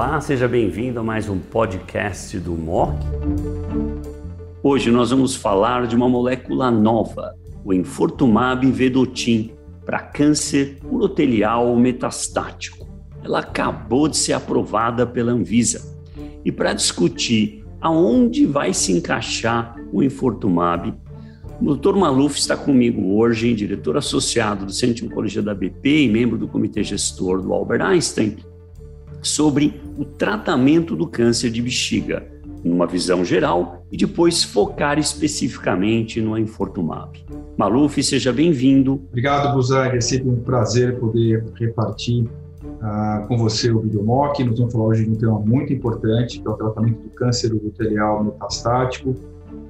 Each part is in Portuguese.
Olá, seja bem-vindo a mais um podcast do MOC. Hoje nós vamos falar de uma molécula nova, o Infortumab vedotin, para câncer urotelial metastático. Ela acabou de ser aprovada pela Anvisa. E para discutir aonde vai se encaixar o Infortumab, o Dr. Maluf está comigo hoje, diretor associado do Centro de Oncologia da BP e membro do comitê gestor do Albert Einstein, sobre o tratamento do câncer de bexiga, numa visão geral e depois focar especificamente no Infortumab. Maluf, seja bem-vindo. Obrigado, Buzag. É sempre um prazer poder repartir uh, com você o Videomock. Nós vamos falar hoje de um tema muito importante, que é o tratamento do câncer uroterial metastático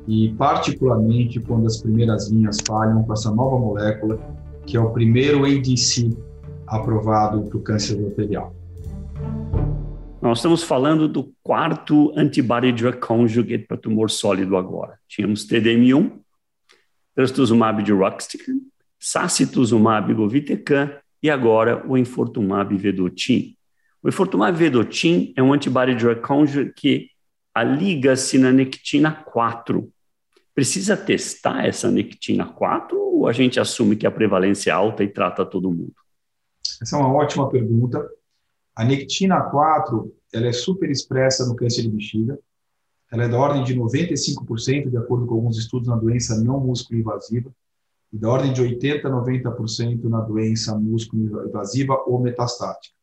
e particularmente quando as primeiras linhas falham com essa nova molécula, que é o primeiro ADC aprovado para o câncer arterial. Nós estamos falando do quarto antibody drug conjugate para tumor sólido agora. Tínhamos TDM1, trastuzumab deruxtecan, sacituzumab govitecan e agora o enfortumab vedotin. O enfortumab vedotin é um antibody drug conjugate que liga-se na nectina 4, Precisa testar essa nectina 4 ou a gente assume que a prevalência é alta e trata todo mundo? Essa é uma ótima pergunta. A nectina 4 ela é super expressa no câncer de bexiga. Ela é da ordem de 95%, de acordo com alguns estudos, na doença não músculo invasiva, e da ordem de 80% a 90% na doença músculo invasiva ou metastática.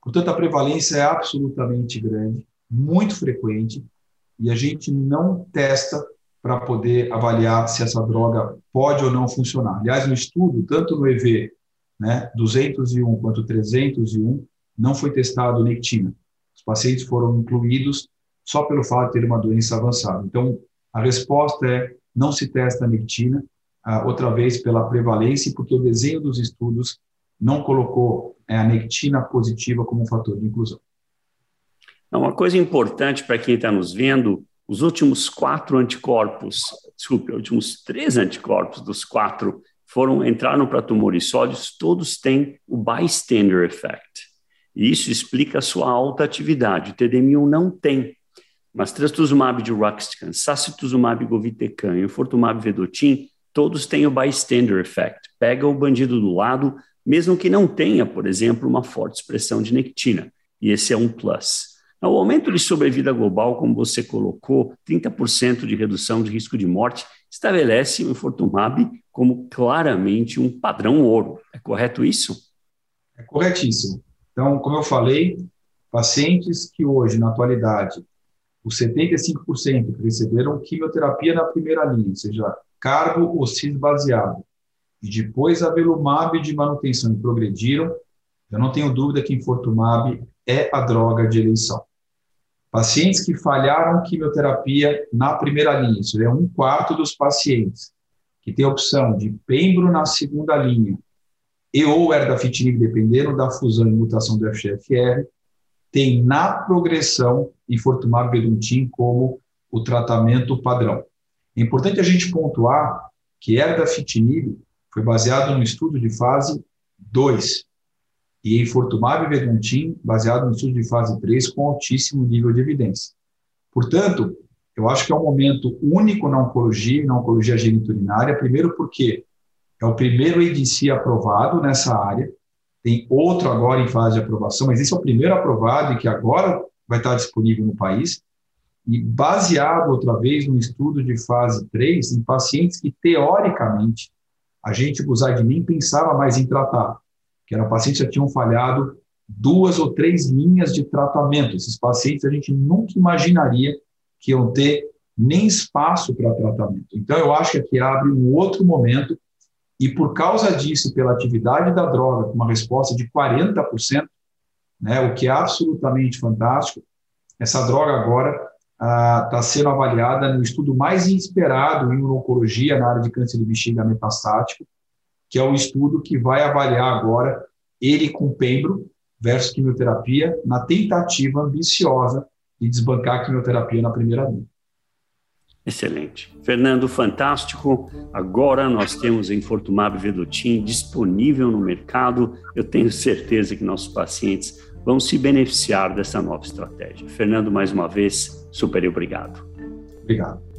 Portanto, a prevalência é absolutamente grande, muito frequente, e a gente não testa para poder avaliar se essa droga pode ou não funcionar. Aliás, no estudo, tanto no EV né, 201 quanto 301, não foi testado nectina. Os pacientes foram incluídos só pelo fato de ter uma doença avançada. Então, a resposta é não se testa a nectina, ah, outra vez pela prevalência, porque o desenho dos estudos não colocou é, a nectina positiva como um fator de inclusão. Uma coisa importante para quem está nos vendo os últimos quatro anticorpos, desculpe, os últimos três anticorpos dos quatro foram entraram para tumores sólidos, todos têm o bystander effect. Isso explica a sua alta atividade. O TDM1 não tem, mas trastuzumab de Ruxtecan, sacituzumab govitecan e o fortumab vedotin, todos têm o bystander effect. Pega o bandido do lado, mesmo que não tenha, por exemplo, uma forte expressão de nectina. E esse é um plus. O aumento de sobrevida global, como você colocou, 30% de redução de risco de morte, estabelece o Infortumab como claramente um padrão ouro. É correto isso? É corretíssimo. Então, como eu falei, pacientes que hoje, na atualidade, os 75% que receberam quimioterapia na primeira linha, ou seja, carbo ou cis baseado, e depois avelumab de manutenção e progrediram, eu não tenho dúvida que Infortumab é a droga de eleição. Pacientes que falharam quimioterapia na primeira linha, isso é um quarto dos pacientes, que tem a opção de pembro na segunda linha e ou erdafitinib, dependendo da fusão e mutação do FGFR, tem na progressão infortumab vedotin como o tratamento padrão. É importante a gente pontuar que erdafitinib foi baseado no estudo de fase 2, e Infortumab Vedantin, baseado no estudo de fase 3, com altíssimo nível de evidência. Portanto, eu acho que é um momento único na oncologia na oncologia geniturinária, primeiro porque é o primeiro EDC aprovado nessa área, tem outro agora em fase de aprovação, mas esse é o primeiro aprovado e que agora vai estar disponível no país, e baseado outra vez no estudo de fase 3 em pacientes que, teoricamente, a gente, Buzag, nem pensava mais em tratar, que eram pacientes que já tinham falhado duas ou três linhas de tratamento. Esses pacientes a gente nunca imaginaria que iam ter nem espaço para tratamento. Então, eu acho que aqui abre um outro momento, e por causa disso, pela atividade da droga, uma resposta de 40%, né, o que é absolutamente fantástico, essa droga agora está ah, sendo avaliada no estudo mais esperado em oncologia na área de câncer de bexiga metastático, que é o estudo que vai avaliar agora ele com pembro versus quimioterapia, na tentativa ambiciosa de desbancar a quimioterapia na primeira linha. Excelente. Fernando, fantástico. Agora nós temos Infortumab Vedotin disponível no mercado. Eu tenho certeza que nossos pacientes vão se beneficiar dessa nova estratégia. Fernando, mais uma vez, super obrigado. Obrigado.